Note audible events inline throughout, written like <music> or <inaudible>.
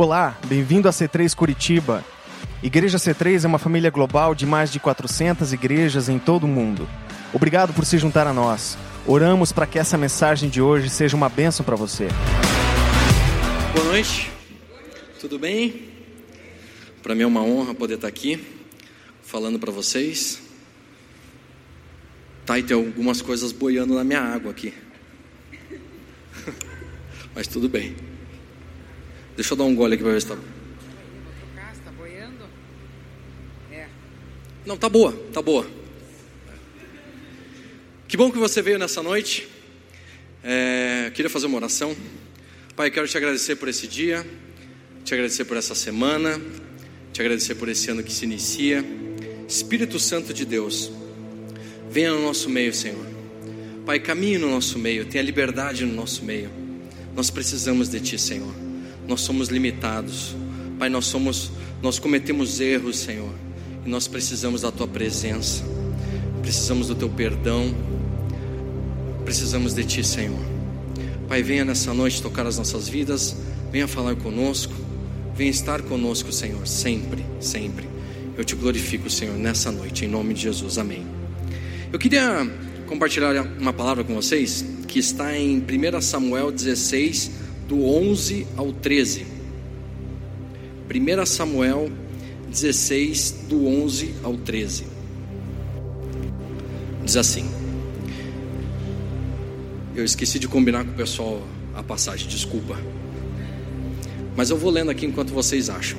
Olá, bem-vindo a C3 Curitiba. Igreja C3 é uma família global de mais de 400 igrejas em todo o mundo. Obrigado por se juntar a nós. Oramos para que essa mensagem de hoje seja uma bênção para você. Boa noite, tudo bem? Para mim é uma honra poder estar aqui falando para vocês. Tá, e tem algumas coisas boiando na minha água aqui. <laughs> Mas tudo bem. Deixa eu dar um gole aqui para ver se tá. Está boiando? É. Não, tá boa, tá boa. Que bom que você veio nessa noite. É, queria fazer uma oração. Pai, quero te agradecer por esse dia, te agradecer por essa semana, te agradecer por esse ano que se inicia. Espírito Santo de Deus, venha no nosso meio, Senhor. Pai, caminhe no nosso meio, tenha liberdade no nosso meio. Nós precisamos de Ti, Senhor. Nós somos limitados. Pai, nós somos, nós cometemos erros, Senhor. E nós precisamos da Tua presença. Precisamos do Teu perdão. Precisamos de Ti, Senhor. Pai, venha nessa noite tocar as nossas vidas. Venha falar conosco. Venha estar conosco, Senhor, sempre, sempre. Eu te glorifico, Senhor, nessa noite, em nome de Jesus. Amém. Eu queria compartilhar uma palavra com vocês que está em 1 Samuel 16, do 11 ao 13. 1 Samuel 16, do 11 ao 13. Diz assim. Eu esqueci de combinar com o pessoal a passagem, desculpa. Mas eu vou lendo aqui enquanto vocês acham.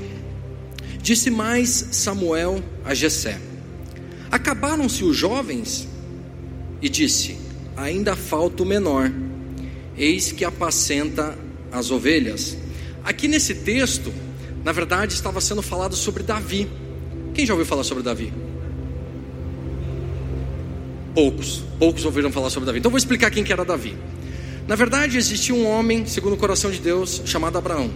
Disse mais Samuel a Jessé: Acabaram-se os jovens? E disse: Ainda falta o menor. Eis que apacenta as ovelhas. Aqui nesse texto, na verdade, estava sendo falado sobre Davi. Quem já ouviu falar sobre Davi? Poucos, poucos ouviram falar sobre Davi. Então vou explicar quem que era Davi. Na verdade, existia um homem, segundo o coração de Deus, chamado Abraão.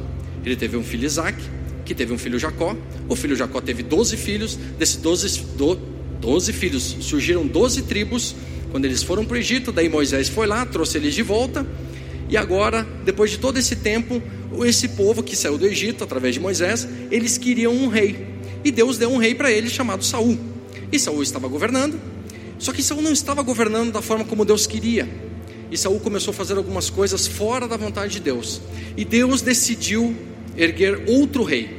Ele teve um filho Isaac, que teve um filho Jacó. O filho Jacó teve 12 filhos. Desses 12, do, 12 filhos surgiram 12 tribos. Quando eles foram para o Egito, daí Moisés foi lá, trouxe eles de volta. E agora, depois de todo esse tempo, esse povo que saiu do Egito através de Moisés, eles queriam um rei. E Deus deu um rei para eles chamado Saul. E Saul estava governando. Só que Saul não estava governando da forma como Deus queria. E Saul começou a fazer algumas coisas fora da vontade de Deus. E Deus decidiu erguer outro rei.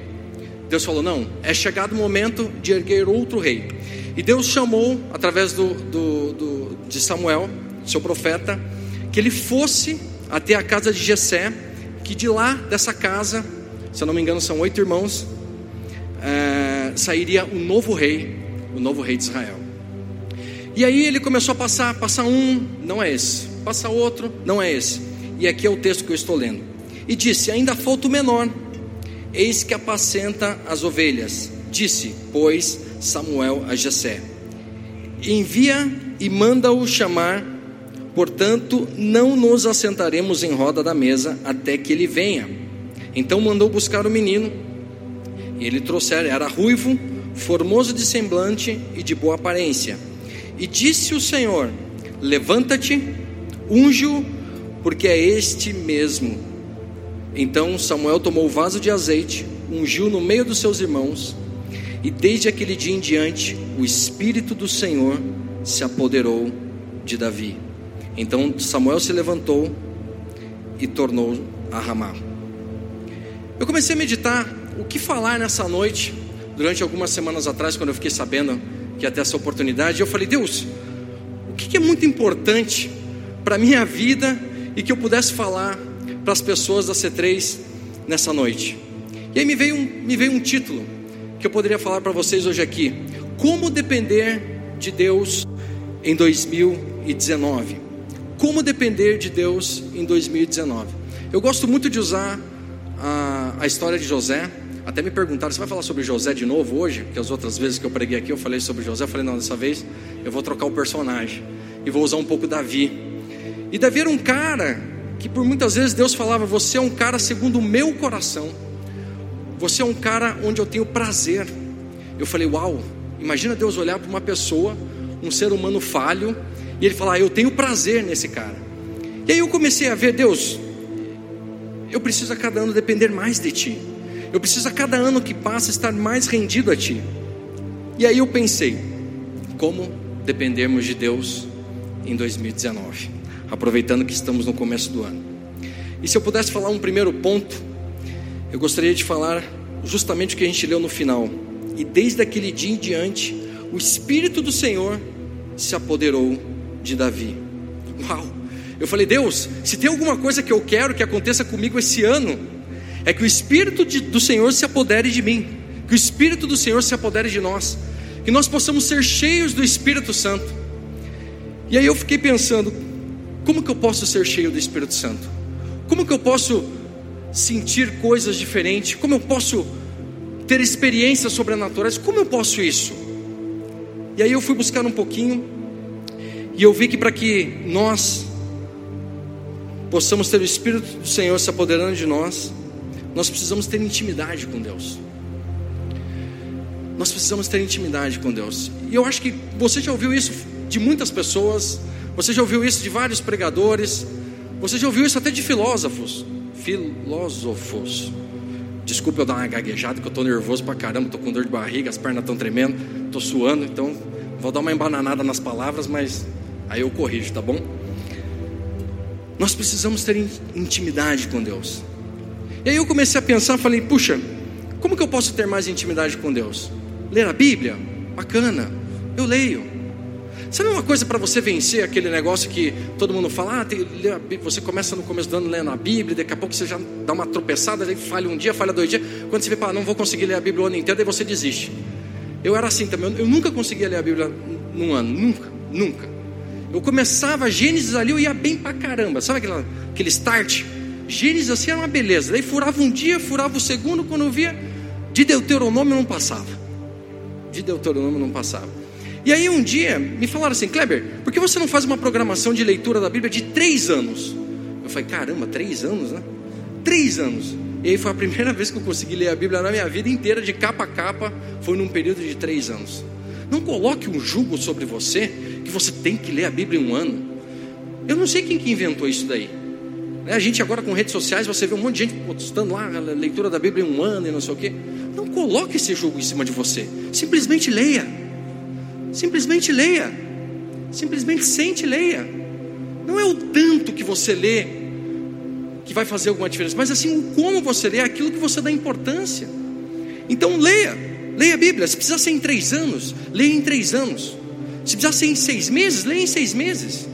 Deus falou: não, é chegado o momento de erguer outro rei. E Deus chamou, através do, do, do, de Samuel, seu profeta, que ele fosse até a casa de Jessé, que de lá dessa casa, se eu não me engano, são oito irmãos, é, sairia o novo rei, o novo rei de Israel. E aí ele começou a passar, passar um, não é esse, passa outro, não é esse. E aqui é o texto que eu estou lendo. E disse: Ainda falta o menor, eis que apacenta as ovelhas. Disse, pois, Samuel a Jessé: Envia e manda-o chamar Portanto, não nos assentaremos em roda da mesa até que ele venha. Então mandou buscar o menino. E ele trouxera, era ruivo, formoso de semblante e de boa aparência. E disse o Senhor: Levanta-te, unge-o, porque é este mesmo. Então Samuel tomou o vaso de azeite, ungiu no meio dos seus irmãos, e desde aquele dia em diante, o Espírito do Senhor se apoderou de Davi. Então Samuel se levantou e tornou a Ramá. Eu comecei a meditar o que falar nessa noite, durante algumas semanas atrás, quando eu fiquei sabendo que ia ter essa oportunidade. Eu falei, Deus, o que é muito importante para a minha vida e que eu pudesse falar para as pessoas da C3 nessa noite? E aí me veio um, me veio um título que eu poderia falar para vocês hoje aqui: Como depender de Deus em 2019. Como depender de Deus em 2019? Eu gosto muito de usar a, a história de José. Até me perguntaram: você vai falar sobre José de novo hoje? Porque as outras vezes que eu preguei aqui eu falei sobre José. Eu falei: não, dessa vez eu vou trocar o personagem e vou usar um pouco Davi. E Davi era um cara que por muitas vezes Deus falava: você é um cara segundo o meu coração. Você é um cara onde eu tenho prazer. Eu falei: uau, imagina Deus olhar para uma pessoa, um ser humano falho e ele fala: ah, Eu tenho prazer nesse cara. E aí eu comecei a ver, Deus, eu preciso a cada ano depender mais de Ti. Eu preciso a cada ano que passa estar mais rendido a Ti. E aí eu pensei, como dependermos de Deus em 2019, aproveitando que estamos no começo do ano. E se eu pudesse falar um primeiro ponto, eu gostaria de falar justamente o que a gente leu no final. E desde aquele dia em diante, o Espírito do Senhor se apoderou de Davi. Uau! Eu falei, Deus, se tem alguma coisa que eu quero que aconteça comigo esse ano, é que o Espírito de, do Senhor se apodere de mim, que o Espírito do Senhor se apodere de nós, que nós possamos ser cheios do Espírito Santo. E aí eu fiquei pensando, como que eu posso ser cheio do Espírito Santo? Como que eu posso sentir coisas diferentes? Como eu posso ter experiências sobrenaturais? Como eu posso isso? E aí eu fui buscar um pouquinho e eu vi que para que nós possamos ter o Espírito do Senhor se apoderando de nós, nós precisamos ter intimidade com Deus. Nós precisamos ter intimidade com Deus. E eu acho que você já ouviu isso de muitas pessoas, você já ouviu isso de vários pregadores, você já ouviu isso até de filósofos. Filósofos. Desculpa eu dar uma gaguejada, que eu estou nervoso pra caramba, estou com dor de barriga, as pernas estão tremendo, estou suando, então vou dar uma embananada nas palavras, mas aí eu corrijo, tá bom? Nós precisamos ter intimidade com Deus. E aí eu comecei a pensar, falei, puxa, como que eu posso ter mais intimidade com Deus? Ler a Bíblia? Bacana, eu leio. Sabe uma coisa para você vencer aquele negócio que todo mundo fala? Ah, tem, você começa no começo do ano lendo a Bíblia, daqui a pouco você já dá uma tropeçada, aí falha um dia, falha dois dias. Quando você vê, pá, não vou conseguir ler a Bíblia o ano inteiro, daí você desiste. Eu era assim também, eu nunca conseguia ler a Bíblia num ano, nunca, nunca. Eu começava Gênesis ali, eu ia bem pra caramba, sabe aquela, aquele start? Gênesis assim era uma beleza, daí furava um dia, furava o segundo, quando eu via, de Deuteronômio não passava. De Deuteronômio não passava. E aí um dia me falaram assim, Kleber, por que você não faz uma programação de leitura da Bíblia de três anos? Eu falei, caramba, três anos, né? Três anos. E aí foi a primeira <laughs> vez que eu consegui ler a Bíblia na minha vida inteira, de capa a capa, foi num período de três anos. Não coloque um jugo sobre você que você tem que ler a Bíblia em um ano. Eu não sei quem que inventou isso daí. Né, a gente agora com redes sociais, você vê um monte de gente postando lá a leitura da Bíblia em um ano e não sei o quê. Não coloque esse jugo em cima de você. Simplesmente leia. Simplesmente leia. Simplesmente sente e leia. Não é o tanto que você lê que vai fazer alguma diferença, mas assim o como você lê, aquilo que você dá importância. Então leia, leia a Bíblia. Se precisar ser em três anos, leia em três anos. Se precisar ser em seis meses, leia em seis meses.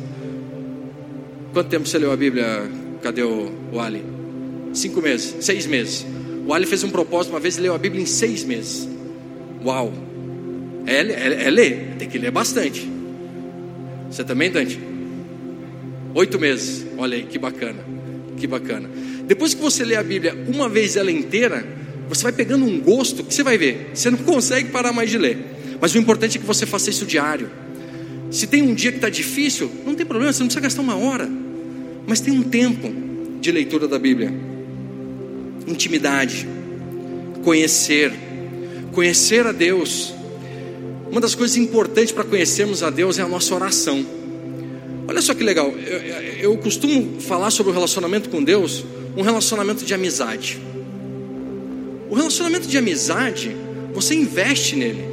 Quanto tempo você leu a Bíblia? Cadê o, o Ali? Cinco meses, seis meses. O Ali fez um propósito uma vez e leu a Bíblia em seis meses. Uau! É, é, é ler, tem que ler bastante. Você também, Dante? Oito meses, olha aí, que bacana, que bacana. Depois que você lê a Bíblia uma vez ela inteira, você vai pegando um gosto que você vai ver, você não consegue parar mais de ler. Mas o importante é que você faça isso diário. Se tem um dia que está difícil, não tem problema, você não precisa gastar uma hora, mas tem um tempo de leitura da Bíblia. Intimidade, conhecer, conhecer a Deus uma das coisas importantes para conhecermos a Deus é a nossa oração. Olha só que legal, eu, eu costumo falar sobre o relacionamento com Deus, um relacionamento de amizade. O relacionamento de amizade, você investe nele.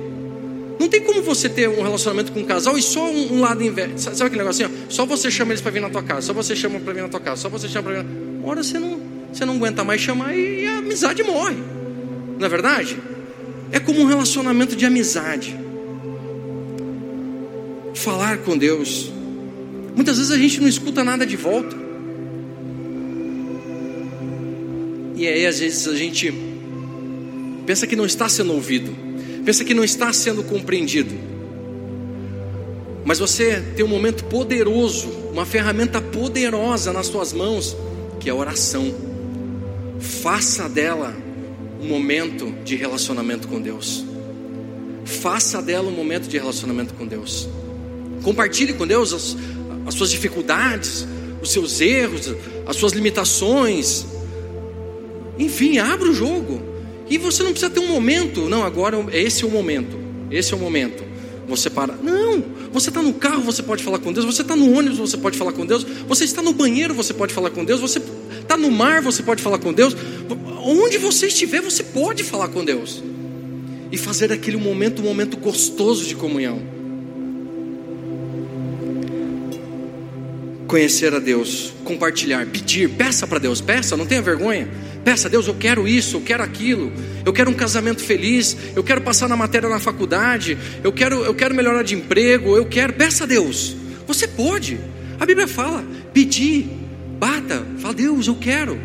Não tem como você ter um relacionamento com um casal e só um, um lado investe. Sabe aquele negócio assim? Ó? Só você chama eles para vir na tua casa, só você chama para vir na tua casa, só você chama para vir. Na... Uma hora você não, você não aguenta mais chamar e a amizade morre. Não é verdade? É como um relacionamento de amizade falar com Deus. Muitas vezes a gente não escuta nada de volta. E aí às vezes a gente pensa que não está sendo ouvido, pensa que não está sendo compreendido. Mas você tem um momento poderoso, uma ferramenta poderosa nas suas mãos, que é a oração. Faça dela um momento de relacionamento com Deus. Faça dela um momento de relacionamento com Deus. Compartilhe com Deus as, as suas dificuldades, os seus erros, as suas limitações. Enfim, abra o jogo. E você não precisa ter um momento. Não, agora esse é o momento. Esse é o momento. Você para. Não, você está no carro, você pode falar com Deus. Você está no ônibus, você pode falar com Deus. Você está no banheiro, você pode falar com Deus. Você Está no mar, você pode falar com Deus. Onde você estiver, você pode falar com Deus. E fazer aquele momento um momento gostoso de comunhão. Conhecer a Deus, compartilhar, pedir, peça para Deus, peça, não tenha vergonha. Peça a Deus, eu quero isso, eu quero aquilo, eu quero um casamento feliz, eu quero passar na matéria na faculdade, eu quero, eu quero melhorar de emprego, eu quero. Peça a Deus. Você pode. A Bíblia fala, pedir, bata, fala, Deus, eu quero.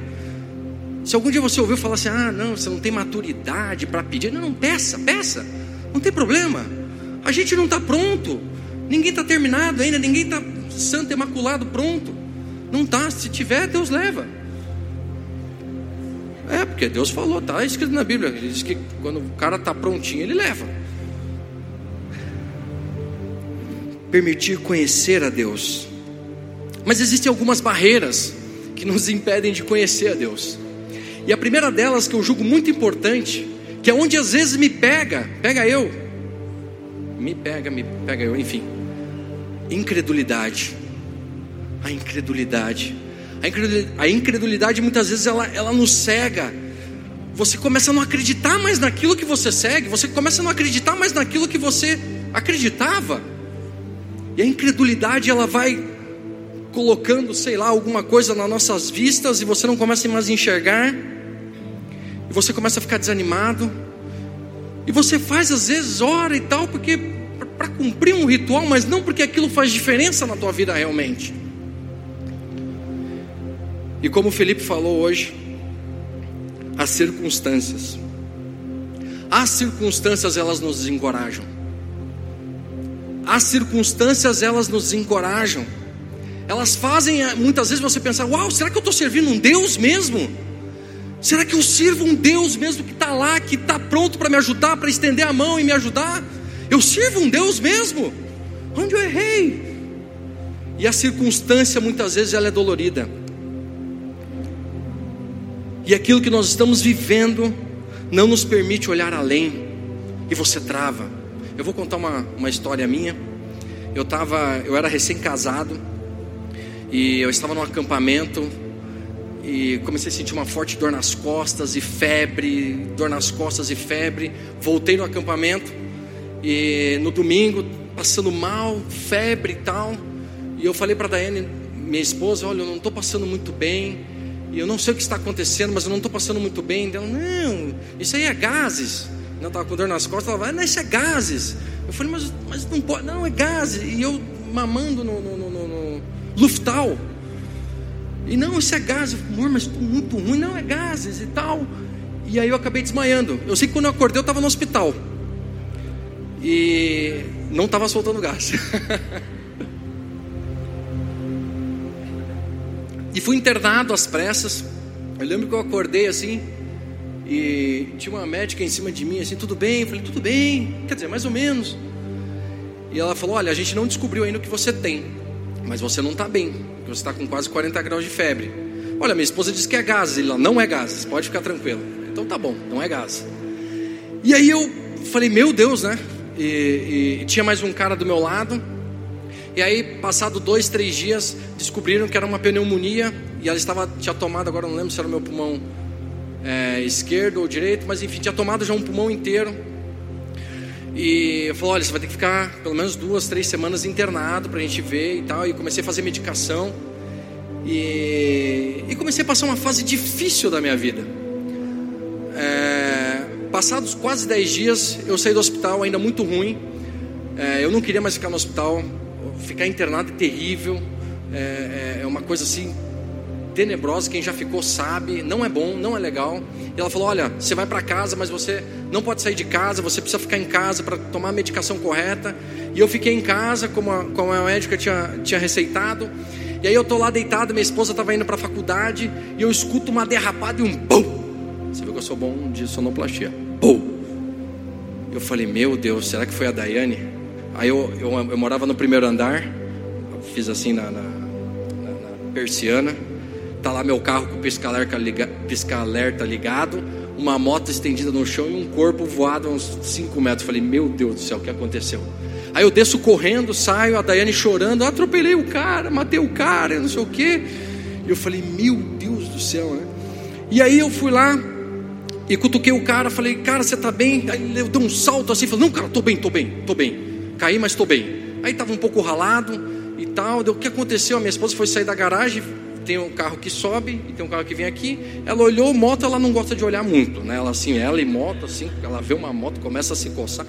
Se algum dia você ouviu falar assim, ah, não, você não tem maturidade para pedir, não, não, peça, peça, não tem problema. A gente não está pronto, ninguém está terminado ainda, ninguém está santo, imaculado, pronto. Não está, se tiver, Deus leva. É, porque Deus falou, está escrito na Bíblia, ele diz que quando o cara está prontinho, ele leva. Permitir conhecer a Deus. Mas existem algumas barreiras que nos impedem de conhecer a Deus. E a primeira delas, que eu julgo muito importante, que é onde às vezes me pega, pega eu, me pega, me pega eu, enfim, incredulidade. A incredulidade. A incredulidade, muitas vezes ela, ela nos cega. Você começa a não acreditar mais naquilo que você segue, você começa a não acreditar mais naquilo que você acreditava. E a incredulidade ela vai colocando, sei lá, alguma coisa nas nossas vistas e você não começa mais a enxergar. E você começa a ficar desanimado. E você faz às vezes hora e tal porque para cumprir um ritual, mas não porque aquilo faz diferença na tua vida realmente. E como o Felipe falou hoje, as circunstâncias. As circunstâncias elas nos desencorajam. As circunstâncias elas nos encorajam. Elas fazem eh, muitas vezes você pensar: Uau, será que eu estou servindo um Deus mesmo? Será que eu sirvo um Deus mesmo que está lá, que está pronto para me ajudar, para estender a mão e me ajudar? Eu sirvo um Deus mesmo? Onde eu errei? E a circunstância muitas vezes ela é dolorida. E aquilo que nós estamos vivendo não nos permite olhar além. E você trava. Eu vou contar uma, uma história minha. Eu tava, eu era recém-casado e eu estava num acampamento e comecei a sentir uma forte dor nas costas e febre, dor nas costas e febre. Voltei no acampamento e no domingo, passando mal, febre e tal. E eu falei para Daiane, minha esposa: Olha, eu não estou passando muito bem. E eu não sei o que está acontecendo, mas eu não estou passando muito bem. Ela, não, isso aí é gases. Eu estava com dor nas costas. Ela falou, não, isso é gases. Eu falei, mas, mas não pode, não, é gases. E eu mamando no, no, no, no Luftal. E não, isso é gases. Amor, mas estou muito ruim. Não, é gases e tal. E aí eu acabei desmaiando. Eu sei que quando eu acordei, eu estava no hospital e não estava soltando gás. <laughs> e fui internado às pressas. Eu lembro que eu acordei assim e tinha uma médica em cima de mim assim, tudo bem? Eu falei, tudo bem, quer dizer, mais ou menos. E ela falou: Olha, a gente não descobriu ainda o que você tem, mas você não está bem, você está com quase 40 graus de febre. Olha, minha esposa disse que é gases. Ele não é gases, pode ficar tranquilo. Então tá bom, não é gás. E aí eu falei: Meu Deus, né? e, e, e tinha mais um cara do meu lado. E aí, passado dois, três dias, descobriram que era uma pneumonia e ela estava tinha tomado agora não lembro se era o meu pulmão é, esquerdo ou direito, mas enfim tinha tomado já um pulmão inteiro. E eu falei, olha, você vai ter que ficar pelo menos duas, três semanas internado para a gente ver e tal. E comecei a fazer medicação e, e comecei a passar uma fase difícil da minha vida. É, Passados quase 10 dias, eu saí do hospital ainda muito ruim. É, eu não queria mais ficar no hospital. Ficar internado é terrível. É, é, é uma coisa assim tenebrosa. Quem já ficou sabe. Não é bom, não é legal. E ela falou: Olha, você vai para casa, mas você não pode sair de casa. Você precisa ficar em casa para tomar a medicação correta. E eu fiquei em casa, como a, como a médica tinha, tinha receitado. E aí eu tô lá deitado, minha esposa estava indo para a faculdade e eu escuto uma derrapada e um bum você viu que eu sou bom de sonoplastia. Pô! Eu falei, meu Deus, será que foi a Daiane? Aí eu, eu, eu morava no primeiro andar, fiz assim na, na, na, na persiana. Tá lá meu carro com o pisca-alerta liga, pisca ligado, uma moto estendida no chão e um corpo voado a uns 5 metros. Falei, meu Deus do céu, o que aconteceu? Aí eu desço correndo, saio, a Daiane chorando, atropelei o cara, matei o cara, não sei o quê. E eu falei, meu Deus do céu, né? E aí eu fui lá e cutuquei o cara, falei, cara, você tá bem? Aí ele deu um salto assim, falou, não, cara, tô bem, tô bem, tô bem. Caí, mas tô bem. Aí tava um pouco ralado e tal. Deu, o que aconteceu? A minha esposa foi sair da garagem, tem um carro que sobe e tem um carro que vem aqui. Ela olhou, moto, ela não gosta de olhar muito, né? Ela assim, ela e moto, assim, ela vê uma moto, começa a se coçar.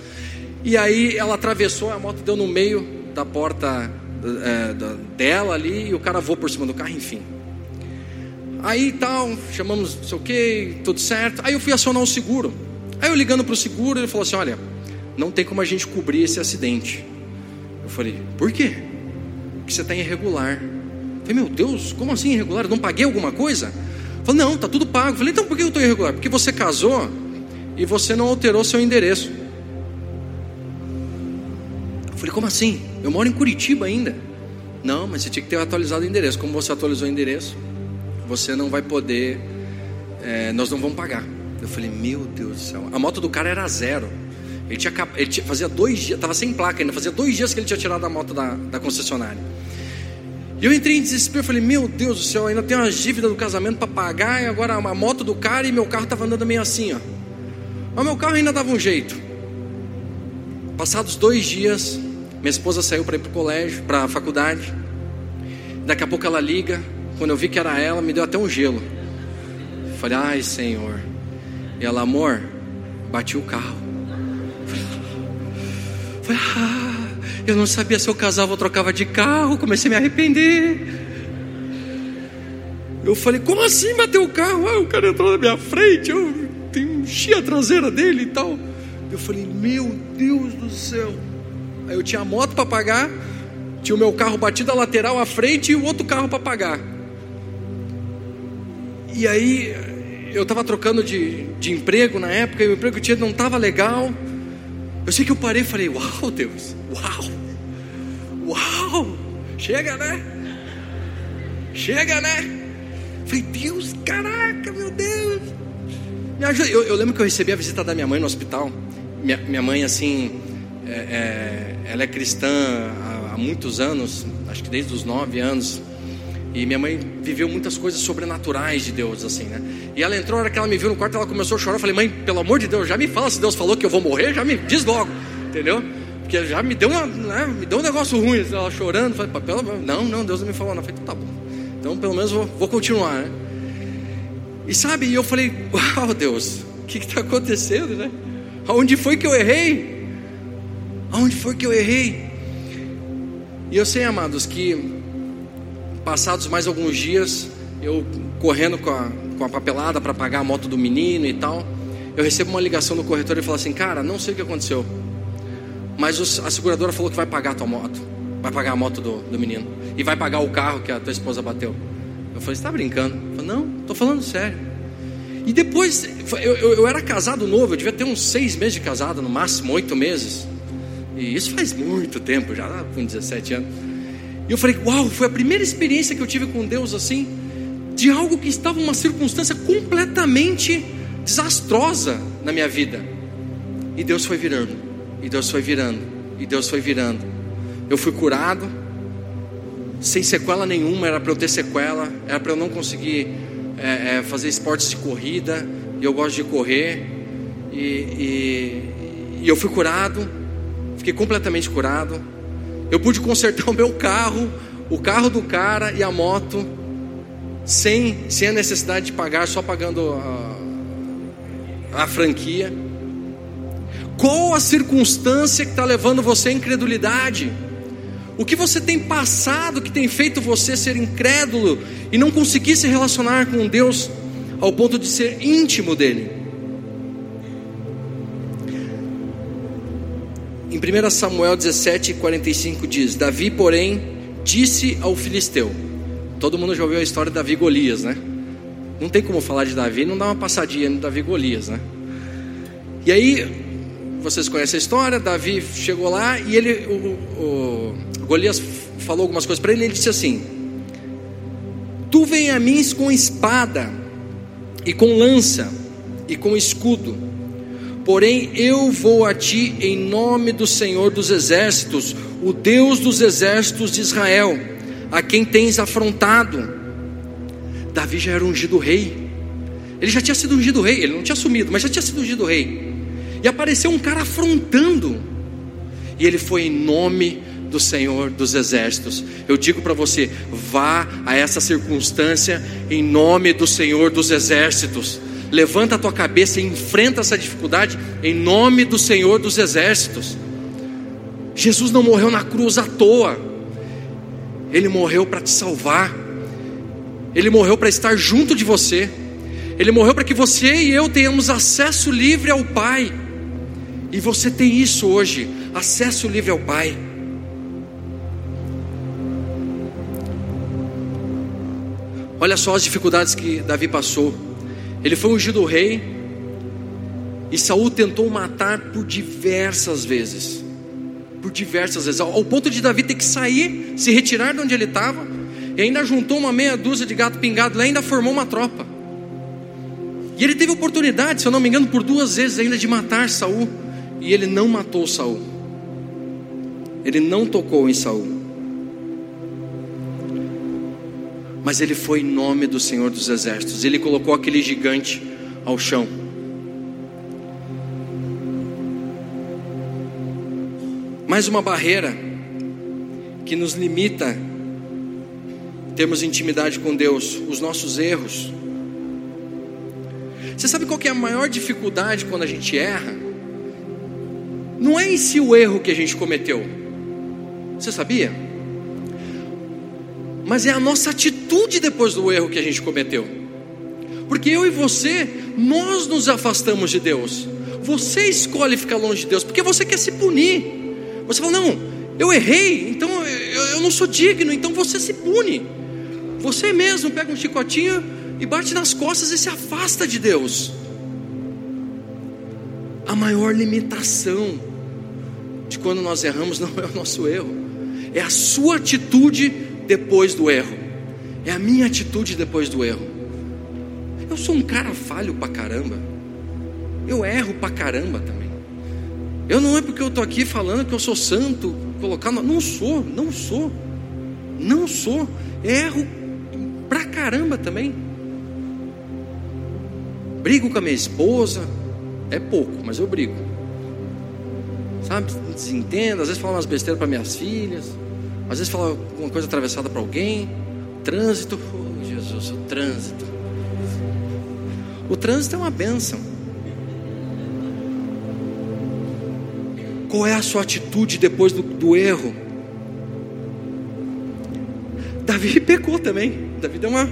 E aí ela atravessou, a moto deu no meio da porta é, da, dela ali e o cara voou por cima do carro, enfim. Aí tal, chamamos não sei o que, tudo certo. Aí eu fui acionar o seguro. Aí eu ligando para o seguro, ele falou assim: olha, não tem como a gente cobrir esse acidente. Eu falei, por quê? Porque você está irregular. Eu falei, meu Deus, como assim irregular? Eu não paguei alguma coisa? Eu falei, não, tá tudo pago. Eu falei, então por que eu estou irregular? Porque você casou e você não alterou seu endereço. Eu falei, como assim? Eu moro em Curitiba ainda. Não, mas você tinha que ter atualizado o endereço. Como você atualizou o endereço, você não vai poder, é, nós não vamos pagar. Eu falei, meu Deus do céu. A moto do cara era zero. Ele tinha, ele tinha fazia dois dias, estava sem placa ainda, fazia dois dias que ele tinha tirado a moto da, da concessionária. E eu entrei em desespero, falei, meu Deus do céu, ainda tem uma dívida do casamento para pagar, e agora a moto do cara e meu carro estava andando meio assim, ó. Mas meu carro ainda dava um jeito. Passados dois dias, minha esposa saiu para ir para o colégio, para a faculdade. Daqui a pouco ela liga, quando eu vi que era ela, me deu até um gelo. Falei, ai Senhor. E ela, amor, bati o carro. Eu não sabia se eu casava ou trocava de carro. Comecei a me arrepender. Eu falei, como assim bateu o carro? Ah, o cara entrou na minha frente, eu enchi a traseira dele e tal. Eu falei, meu Deus do céu. Aí eu tinha a moto para pagar, tinha o meu carro batido a lateral à frente e o outro carro para pagar. E aí eu estava trocando de, de emprego na época, e o emprego que tinha não estava legal. Eu sei que eu parei e falei, uau Deus, uau, chega né? Chega né? Falei, Deus, caraca, meu Deus. Me ajuda. Eu, eu, lembro que eu recebi a visita da minha mãe no hospital. Minha, minha mãe, assim, é, é, ela é cristã há, há muitos anos, acho que desde os nove anos. E minha mãe viveu muitas coisas sobrenaturais de Deus, assim, né? E ela entrou, na hora que ela me viu no quarto, ela começou a chorar. Eu falei, mãe, pelo amor de Deus, já me fala se Deus falou que eu vou morrer, já me diz logo, entendeu? Porque já me deu, uma, né, me deu um negócio ruim, ela chorando. Falei, pelo, não, não, Deus não me falou, não. Eu falei, então tá bom. Então pelo menos vou, vou continuar, né? E sabe, eu falei, <laughs> uau, Deus, o que está acontecendo, né? Aonde foi que eu errei? Aonde foi que eu errei? E eu sei, amados, que Passados mais alguns dias, eu correndo com a, com a papelada para pagar a moto do menino e tal, eu recebo uma ligação do corretor e fala assim: Cara, não sei o que aconteceu, mas a seguradora falou que vai pagar a tua moto, vai pagar a moto do, do menino e vai pagar o carro que a tua esposa bateu. Eu falei: Você está brincando? Eu falei, não, estou falando sério. E depois, eu, eu, eu, era casado novo, eu devia ter uns seis meses de casado, no máximo oito meses. E isso faz muito tempo, já com 17 anos. E eu falei, uau, foi a primeira experiência que eu tive com Deus assim, de algo que estava uma circunstância completamente desastrosa na minha vida. E Deus foi virando, e Deus foi virando, e Deus foi virando. Eu fui curado, sem sequela nenhuma, era para eu ter sequela, era para eu não conseguir é, é, fazer esportes de corrida, e eu gosto de correr, e, e, e eu fui curado, fiquei completamente curado. Eu pude consertar <laughs> o meu carro, o carro do cara e a moto, sem, sem a necessidade de pagar, só pagando a, a franquia. Qual a circunstância que está levando você à incredulidade? O que você tem passado que tem feito você ser incrédulo e não conseguir se relacionar com Deus ao ponto de ser íntimo dele? Em 1 Samuel 17, 45 diz: Davi, porém, disse ao filisteu. Todo mundo já ouviu a história de Davi e Golias, né? Não tem como falar de Davi, não dá uma passadinha no Davi e Golias, né? E aí, vocês conhecem a história, Davi chegou lá e ele, o, o, Golias falou algumas coisas para ele, ele disse assim: Tu vem a mim com espada e com lança e com escudo, Porém, eu vou a ti em nome do Senhor dos exércitos, o Deus dos exércitos de Israel, a quem tens afrontado. Davi já era ungido rei. Ele já tinha sido ungido rei, ele não tinha assumido, mas já tinha sido ungido rei. E apareceu um cara afrontando. E ele foi em nome do Senhor dos Exércitos. Eu digo para você, vá a essa circunstância em nome do Senhor dos Exércitos. Levanta a tua cabeça e enfrenta essa dificuldade em nome do Senhor dos Exércitos. Jesus não morreu na cruz à toa. Ele morreu para te salvar. Ele morreu para estar junto de você. Ele morreu para que você e eu tenhamos acesso livre ao Pai. E você tem isso hoje, acesso livre ao Pai. Olha só as dificuldades que Davi passou. Ele foi ungido rei e Saul tentou matar por diversas vezes. Por diversas vezes, ao ponto de Davi ter que sair, se retirar de onde ele estava, e ainda juntou uma meia dúzia de gato pingado lá e ainda formou uma tropa. E ele teve oportunidade, se eu não me engano, por duas vezes ainda de matar Saul, e ele não matou Saul. Ele não tocou em Saul. mas ele foi em nome do Senhor dos Exércitos. Ele colocou aquele gigante ao chão. Mais uma barreira que nos limita termos intimidade com Deus, os nossos erros. Você sabe qual é a maior dificuldade quando a gente erra? Não é em si o erro que a gente cometeu. Você sabia? Mas é a nossa atitude depois do erro que a gente cometeu. Porque eu e você, nós nos afastamos de Deus. Você escolhe ficar longe de Deus, porque você quer se punir. Você fala, não, eu errei, então eu, eu não sou digno, então você se pune. Você mesmo pega um chicotinho e bate nas costas e se afasta de Deus. A maior limitação de quando nós erramos não é o nosso erro, é a sua atitude depois do erro, é a minha atitude depois do erro. Eu sou um cara falho pra caramba, eu erro pra caramba também. Eu não é porque eu tô aqui falando que eu sou santo, colocando, não sou, não sou, não sou, erro pra caramba também. Brigo com a minha esposa, é pouco, mas eu brigo. Sabe, desentendo, às vezes falo umas besteiras para minhas filhas. Às vezes fala alguma coisa atravessada para alguém. Trânsito, oh, Jesus, o trânsito. O trânsito é uma bênção. Qual é a sua atitude depois do, do erro? Davi pecou também. Davi deu uma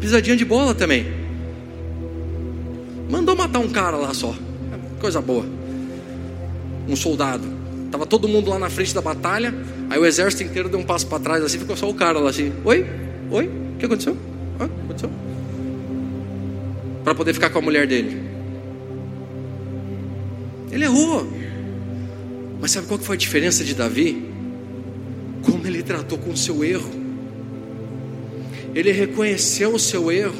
pisadinha de bola também. Mandou matar um cara lá só. Coisa boa. Um soldado. Tava todo mundo lá na frente da batalha. Aí o exército inteiro deu um passo para trás, assim, ficou só o cara lá assim: Oi? Oi? O que aconteceu? Ah, aconteceu? Para poder ficar com a mulher dele. Ele errou. Mas sabe qual que foi a diferença de Davi? Como ele tratou com o seu erro. Ele reconheceu o seu erro.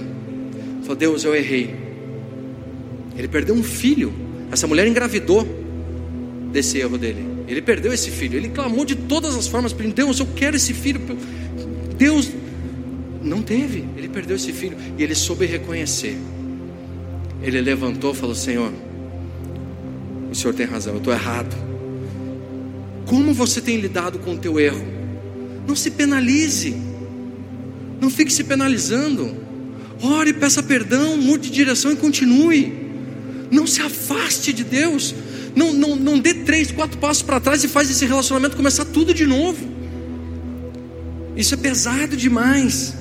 Falou: Deus, eu errei. Ele perdeu um filho. Essa mulher engravidou desse erro dele. Ele perdeu esse filho. Ele clamou de todas as formas para Deus, eu quero esse filho. Deus não teve. Ele perdeu esse filho e ele soube reconhecer. Ele levantou falou: Senhor, o Senhor tem razão, eu estou errado. Como você tem lidado com o teu erro? Não se penalize. Não fique se penalizando. Ore, peça perdão, mude de direção e continue. Não se afaste de Deus. Não, não, não dê três, quatro passos para trás e faz esse relacionamento começar tudo de novo. Isso é pesado demais.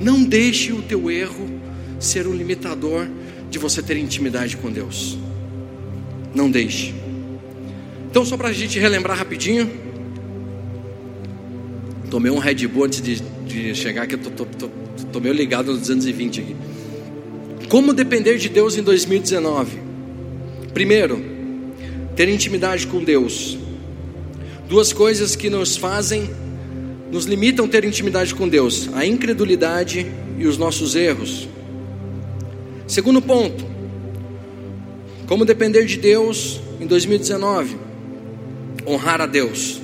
Não deixe o teu erro ser um limitador de você ter intimidade com Deus. Não deixe. Então, só para a gente relembrar rapidinho. Tomei um Red Bull antes de, de chegar aqui, eu tô, tô, tô, tô meio ligado nos 220 aqui. Como depender de Deus em 2019? Primeiro, ter intimidade com Deus. Duas coisas que nos fazem, nos limitam ter intimidade com Deus: a incredulidade e os nossos erros. Segundo ponto, como depender de Deus em 2019? Honrar a Deus.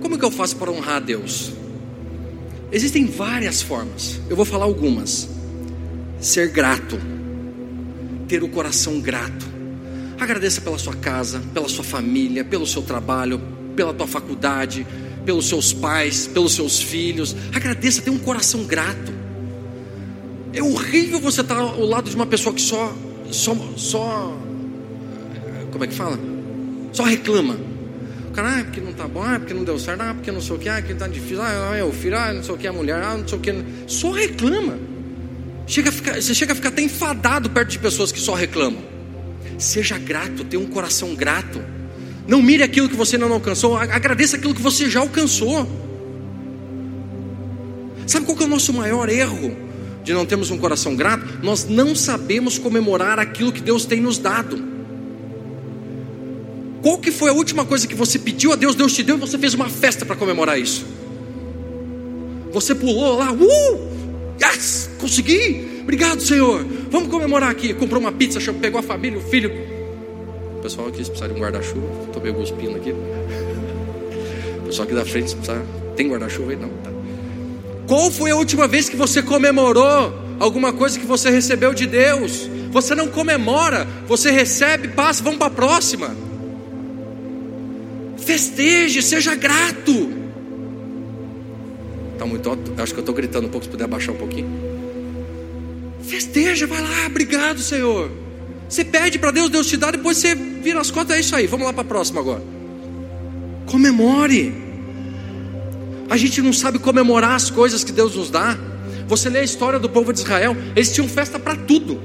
Como que eu faço para honrar a Deus? Existem várias formas. Eu vou falar algumas. Ser grato. Ter o coração grato. Agradeça pela sua casa, pela sua família, pelo seu trabalho, pela tua faculdade, pelos seus pais, pelos seus filhos. Agradeça, tenha um coração grato. É horrível você estar ao lado de uma pessoa que só, só, só, como é que fala? Só reclama. O cara, ah, porque não tá bom, ah, porque não deu certo, ah, porque não sei o que, ah, que tá difícil, ah, é o filho, ah, não sei o que, a mulher, ah, não sei o que. Só reclama. Chega ficar, você chega a ficar até enfadado perto de pessoas que só reclamam. Seja grato, tenha um coração grato. Não mire aquilo que você não alcançou, agradeça aquilo que você já alcançou. Sabe qual que é o nosso maior erro de não termos um coração grato? Nós não sabemos comemorar aquilo que Deus tem nos dado. Qual que foi a última coisa que você pediu a Deus, Deus te deu e você fez uma festa para comemorar isso? Você pulou lá, uh! Yes! Consegui! Obrigado, Senhor! Vamos comemorar aqui. Comprou uma pizza, pegou a família, o filho, o pessoal aqui, se precisar de um guarda-chuva, estou meio cuspindo aqui. O pessoal aqui da frente, se precisar, tem guarda-chuva aí? Não, tá. Qual foi a última vez que você comemorou alguma coisa que você recebeu de Deus? Você não comemora, você recebe, passa, vamos para a próxima. Festeje, seja grato. Tá muito alto? Acho que eu estou gritando um pouco, se puder abaixar um pouquinho. Festeja, vai lá, obrigado, Senhor. Você pede para Deus, Deus te dá, depois você vira as contas, é isso aí. Vamos lá para a próxima agora. Comemore. A gente não sabe comemorar as coisas que Deus nos dá. Você lê a história do povo de Israel, eles tinham festa para tudo.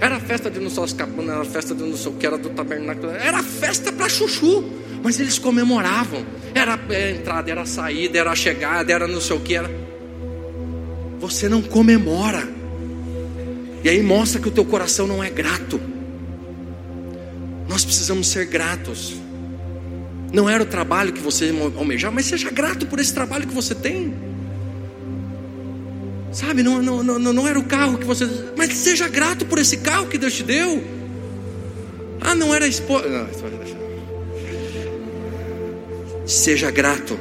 Era festa de não sei era festa de não sei o que, era do tabernáculo, era festa para chuchu. Mas eles comemoravam. Era a entrada, era a saída, era a chegada, era não sei o que. Era... Você não comemora. E aí mostra que o teu coração não é grato. Nós precisamos ser gratos. Não era o trabalho que você almejava, mas seja grato por esse trabalho que você tem. Sabe, não, não, não, não era o carro que você. Mas seja grato por esse carro que Deus te deu. Ah, não era a esposa. Não, seja grato.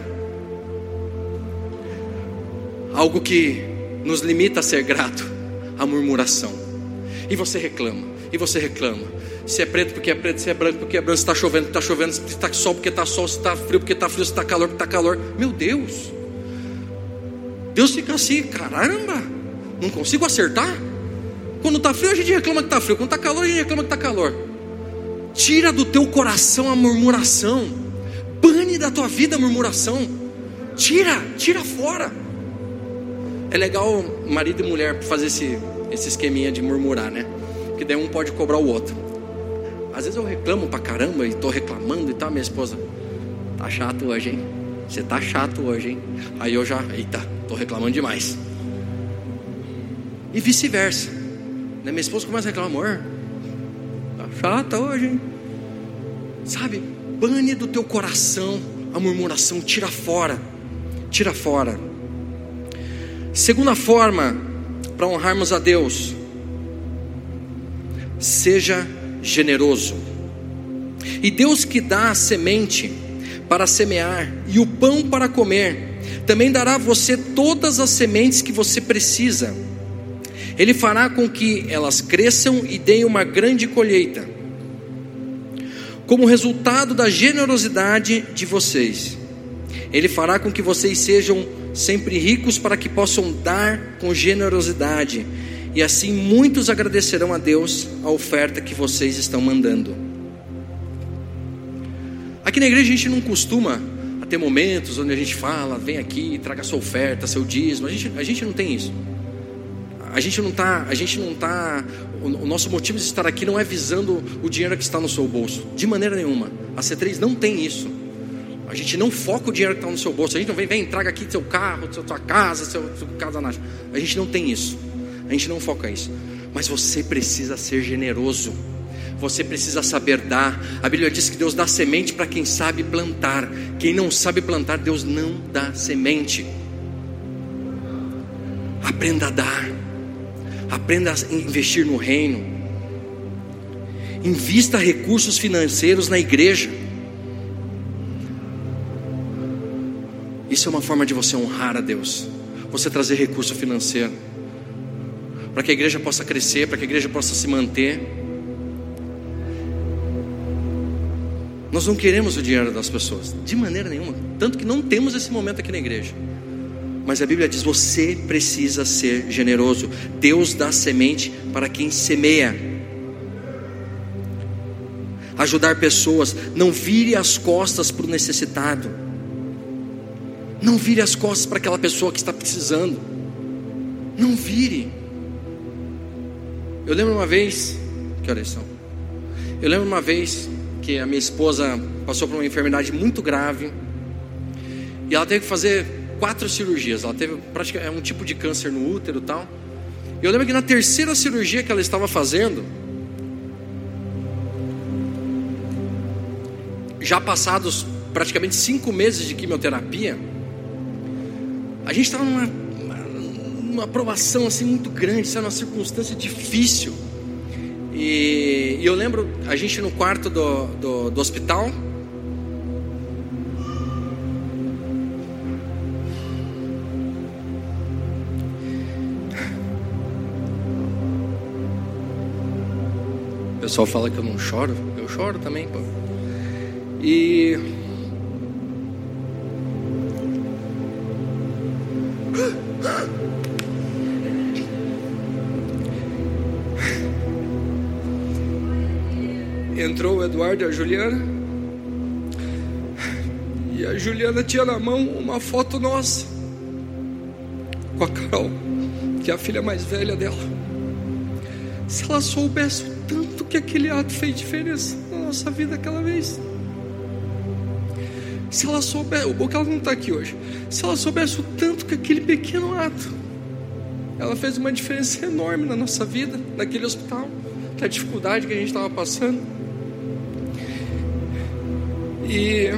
Algo que nos limita a ser grato, a murmuração. E você reclama, e você reclama, se é preto porque é preto, se é branco porque é branco, se está chovendo está chovendo, se está sol porque está sol, se está frio porque está frio, se está calor porque está calor. Meu Deus! Deus fica assim, caramba, não consigo acertar. Quando está frio, a gente reclama que está frio. Quando está calor, a gente reclama que está calor. Tira do teu coração a murmuração. Da tua vida murmuração. Tira, tira fora. É legal marido e mulher fazer esse, esse esqueminha de murmurar, né? Que daí um pode cobrar o outro. Às vezes eu reclamo pra caramba e tô reclamando e tal, minha esposa, tá chato hoje, hein? Você tá chato hoje, hein? Aí eu já, eita, tô reclamando demais. E vice-versa. Né? Minha esposa começa a reclamar, amor, tá chata hoje, hein? Sabe, bane do teu coração a murmuração, tira fora. Tira fora. Segunda forma para honrarmos a Deus, seja generoso. E Deus que dá a semente para semear e o pão para comer, também dará a você todas as sementes que você precisa. Ele fará com que elas cresçam e deem uma grande colheita, como resultado da generosidade de vocês. Ele fará com que vocês sejam sempre ricos para que possam dar com generosidade e assim muitos agradecerão a Deus a oferta que vocês estão mandando. Aqui na igreja a gente não costuma ter momentos onde a gente fala, vem aqui, traga sua oferta, seu dízimo. A gente, a gente não tem isso. A gente não está, a gente não tá. O, nosso motivo de estar aqui não é visando o dinheiro que está no seu bolso, de maneira nenhuma. A C3 não tem isso. A gente não foca o dinheiro que está no seu bolso. A gente não vem, vem, traga aqui seu carro, sua casa, seu, seu casa na. A gente não tem isso. A gente não foca isso. Mas você precisa ser generoso. Você precisa saber dar. A Bíblia diz que Deus dá semente para quem sabe plantar. Quem não sabe plantar, Deus não dá semente. Aprenda a dar. Aprenda a investir no reino. Invista recursos financeiros na igreja. Isso é uma forma de você honrar a Deus. você trazer recurso financeiro, para que a igreja possa crescer, para que a igreja possa se manter. Nós não queremos o dinheiro das pessoas, de maneira nenhuma, tanto que não temos esse momento aqui na igreja. Mas a Bíblia diz: você precisa ser generoso. Deus dá semente para quem semeia. Ajudar pessoas, não vire as costas para o necessitado. Não vire as costas para aquela pessoa que está precisando. Não vire. Eu lembro uma vez, que horas são? Eu lembro uma vez que a minha esposa passou por uma enfermidade muito grave e ela teve que fazer quatro cirurgias. Ela teve praticamente é um tipo de câncer no útero e tal. E eu lembro que na terceira cirurgia que ela estava fazendo, já passados praticamente cinco meses de quimioterapia, a gente estava numa, numa aprovação assim muito grande, sabe, uma circunstância difícil. E, e eu lembro a gente no quarto do, do, do hospital. Pessoal fala que eu não choro, eu choro também, pô. E entrou o Eduardo e a Juliana. E a Juliana tinha na mão uma foto nossa com a Carol, que é a filha mais velha dela. Se ela soubesse que aquele ato fez diferença na nossa vida aquela vez. Se ela soubesse, o bom é que ela não está aqui hoje. Se ela soubesse o tanto que aquele pequeno ato, ela fez uma diferença enorme na nossa vida, naquele hospital, da dificuldade que a gente estava passando. E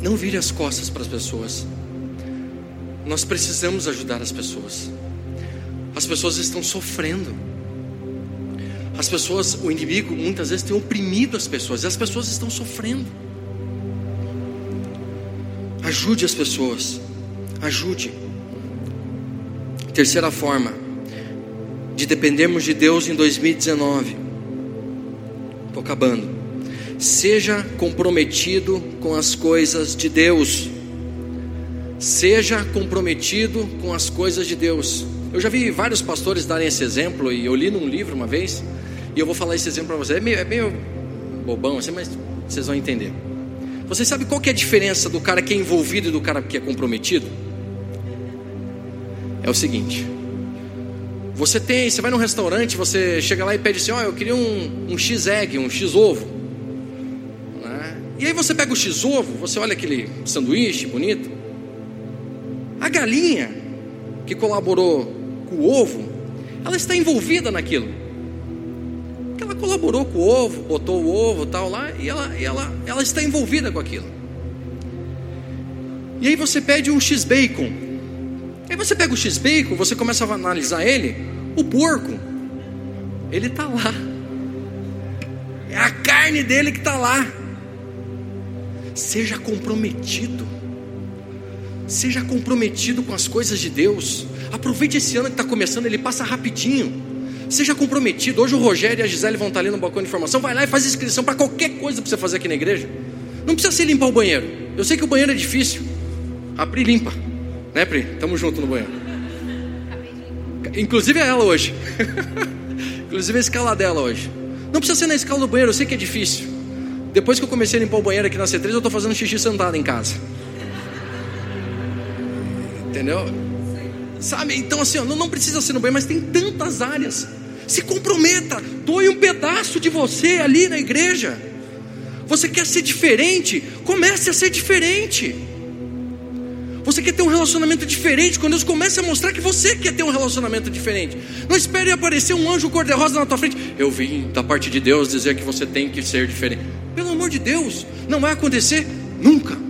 não vire as costas para as pessoas. Nós precisamos ajudar as pessoas. As pessoas estão sofrendo. As pessoas, o inimigo muitas vezes tem oprimido as pessoas e as pessoas estão sofrendo. Ajude as pessoas. Ajude. Terceira forma, de dependermos de Deus em 2019. Estou acabando. Seja comprometido com as coisas de Deus. Seja comprometido com as coisas de Deus. Eu já vi vários pastores darem esse exemplo e eu li num livro uma vez e eu vou falar esse exemplo para vocês. É meio, é meio bobão assim, mas vocês vão entender. Vocês sabem qual que é a diferença do cara que é envolvido e do cara que é comprometido? É o seguinte: você tem, você vai num restaurante, você chega lá e pede assim, ó, oh, eu queria um, um X-egg, um X-ovo. Né? E aí você pega o X-ovo, você olha aquele sanduíche bonito. A galinha que colaborou com o ovo, ela está envolvida naquilo. Ela colaborou com o ovo, botou o ovo tal lá, e ela, ela, ela está envolvida com aquilo. E aí você pede um X-bacon. Aí você pega o X-Bacon, você começa a analisar ele, o porco, ele está lá. É a carne dele que está lá. Seja comprometido. Seja comprometido com as coisas de Deus. Aproveite esse ano que está começando, ele passa rapidinho. Seja comprometido. Hoje o Rogério e a Gisele vão estar ali no balcão de informação. Vai lá e faz inscrição para qualquer coisa para você fazer aqui na igreja. Não precisa ser limpar o banheiro. Eu sei que o banheiro é difícil. Abrir e limpa. Né, Pri? Tamo junto no banheiro. Inclusive é ela hoje. <laughs> Inclusive a escala dela hoje. Não precisa ser na escala do banheiro, eu sei que é difícil. Depois que eu comecei a limpar o banheiro aqui na C3, eu tô fazendo xixi sentado em casa. Entendeu? Sabe? Então assim, ó, não, precisa ser no banheiro, mas tem tantas áreas. Se comprometa, doe um pedaço de você ali na igreja. Você quer ser diferente? Comece a ser diferente. Você quer ter um relacionamento diferente quando Deus começa a mostrar que você quer ter um relacionamento diferente. Não espere aparecer um anjo cor-de-rosa na tua frente. Eu vim da parte de Deus dizer que você tem que ser diferente. Pelo amor de Deus, não vai acontecer nunca.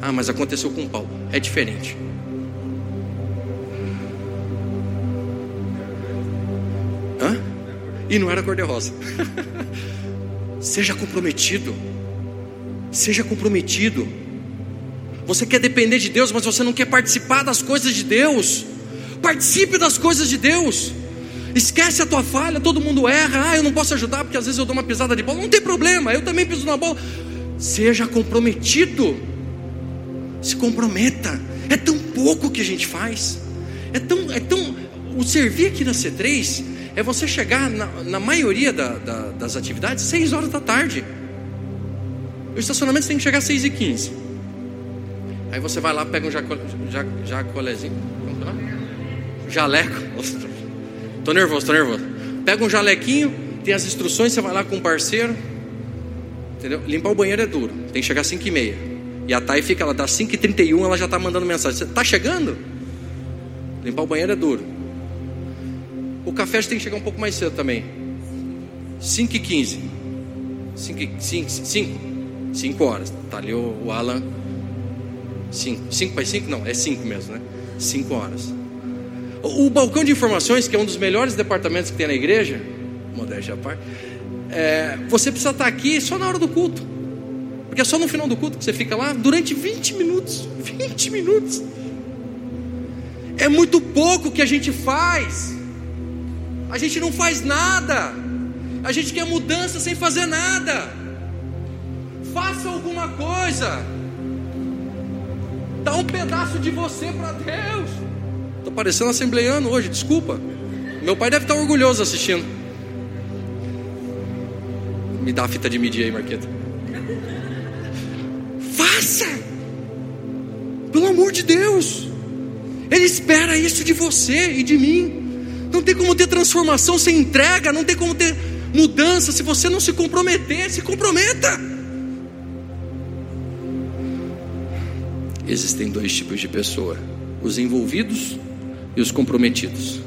Ah, mas aconteceu com Paulo. É diferente. Hã? E não era cor-de-rosa. <laughs> Seja comprometido. Seja comprometido. Você quer depender de Deus, mas você não quer participar das coisas de Deus. Participe das coisas de Deus. Esquece a tua falha, todo mundo erra. Ah, eu não posso ajudar porque às vezes eu dou uma pisada de bola. Não tem problema, eu também piso na bola. Seja comprometido. Se comprometa. É tão pouco que a gente faz. É tão, é tão. O servir aqui na C3 é você chegar na, na maioria da, da, das atividades 6 horas da tarde. O estacionamento tem que chegar às 6 e 15 Aí você vai lá, pega um jaco, jacolezinho. Jaleco. <laughs> Tô nervoso, tô nervoso. Pega um jalequinho, tem as instruções, você vai lá com um parceiro. Entendeu? Limpar o banheiro é duro. Tem que chegar às 5 e meia. E a Thay fica, ela dá 5 e 31 ela já está mandando mensagem. Você tá chegando? Limpar o banheiro é duro. O café tem que chegar um pouco mais cedo também. 5 e 15 5, 5, 5, 5 horas. Tá ali o, o Alan. 5. 5 para 5? Não, é 5 mesmo, né? 5 horas. O, o, balcão de informações, que é um dos melhores departamentos que tem na igreja, modéstia à parte, é, você precisa estar aqui só na hora do culto. Porque é só no final do culto que você fica lá durante 20 minutos. 20 minutos. É muito pouco que a gente faz. A gente não faz nada. A gente quer mudança sem fazer nada. Faça alguma coisa. Dá um pedaço de você para Deus. Estou parecendo assembleiano hoje, desculpa. Meu pai deve estar orgulhoso assistindo. Me dá a fita de medir aí, Marqueta. Faça! Pelo amor de Deus! Ele espera isso de você e de mim. Não tem como ter transformação sem entrega, não tem como ter mudança se você não se comprometer. Se comprometa! Existem dois tipos de pessoa: os envolvidos e os comprometidos.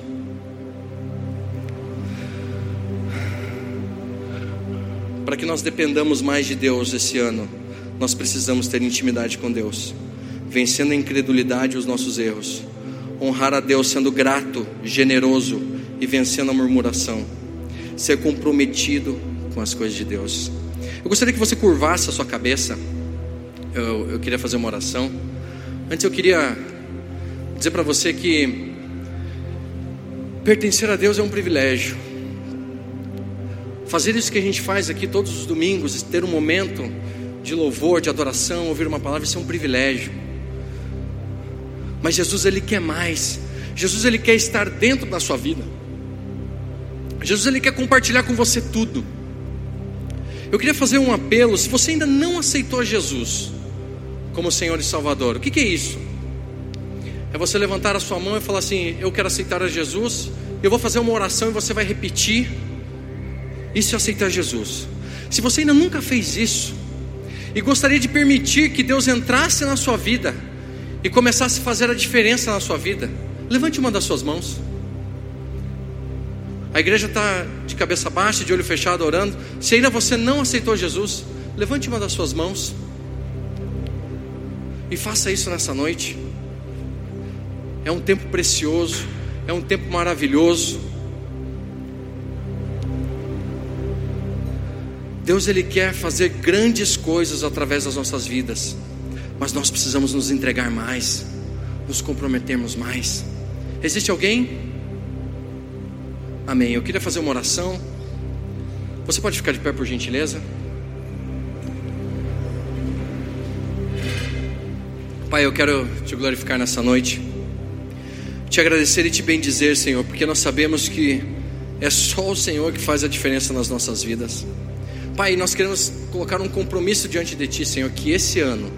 Para que nós dependamos mais de Deus esse ano, nós precisamos ter intimidade com Deus, vencendo a incredulidade e os nossos erros, honrar a Deus sendo grato, generoso e vencendo a murmuração, ser comprometido com as coisas de Deus. Eu gostaria que você curvasse a sua cabeça. Eu, eu queria fazer uma oração. Antes eu queria dizer para você que pertencer a Deus é um privilégio. Fazer isso que a gente faz aqui todos os domingos, ter um momento de louvor, de adoração, ouvir uma palavra, isso é um privilégio. Mas Jesus ele quer mais. Jesus ele quer estar dentro da sua vida. Jesus ele quer compartilhar com você tudo. Eu queria fazer um apelo, se você ainda não aceitou Jesus como Senhor e Salvador, o que, que é isso? É você levantar a sua mão e falar assim: Eu quero aceitar a Jesus. Eu vou fazer uma oração e você vai repetir. Isso é aceitar Jesus. Se você ainda nunca fez isso, e gostaria de permitir que Deus entrasse na sua vida e começasse a fazer a diferença na sua vida, levante uma das suas mãos. A igreja está de cabeça baixa, de olho fechado, orando. Se ainda você não aceitou Jesus, levante uma das suas mãos e faça isso nessa noite. É um tempo precioso, é um tempo maravilhoso. Deus ele quer fazer grandes coisas através das nossas vidas, mas nós precisamos nos entregar mais, nos comprometermos mais. Existe alguém? Amém. Eu queria fazer uma oração. Você pode ficar de pé por gentileza? Pai, eu quero te glorificar nessa noite, te agradecer e te bendizer, Senhor, porque nós sabemos que é só o Senhor que faz a diferença nas nossas vidas. Pai, nós queremos colocar um compromisso diante de Ti, Senhor, que esse ano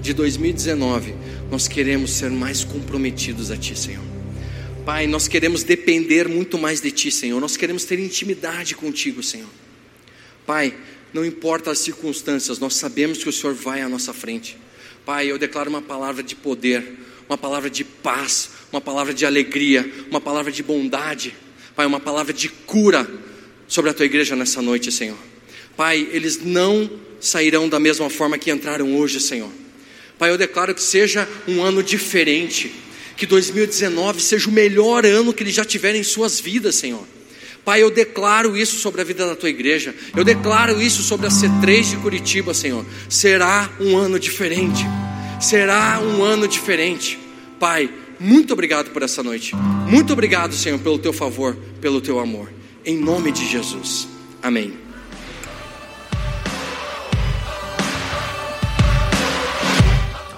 de 2019 nós queremos ser mais comprometidos a Ti, Senhor. Pai, nós queremos depender muito mais de Ti, Senhor. Nós queremos ter intimidade contigo, Senhor. Pai, não importa as circunstâncias, nós sabemos que o Senhor vai à nossa frente. Pai, eu declaro uma palavra de poder, uma palavra de paz, uma palavra de alegria, uma palavra de bondade, Pai, uma palavra de cura sobre a tua igreja nessa noite, Senhor. Pai, eles não sairão da mesma forma que entraram hoje, Senhor. Pai, eu declaro que seja um ano diferente, que 2019 seja o melhor ano que eles já tiverem em suas vidas, Senhor. Pai, eu declaro isso sobre a vida da tua igreja. Eu declaro isso sobre a C3 de Curitiba, Senhor. Será um ano diferente. Será um ano diferente. Pai, muito obrigado por essa noite. Muito obrigado, Senhor, pelo teu favor, pelo teu amor. Em nome de Jesus. Amém.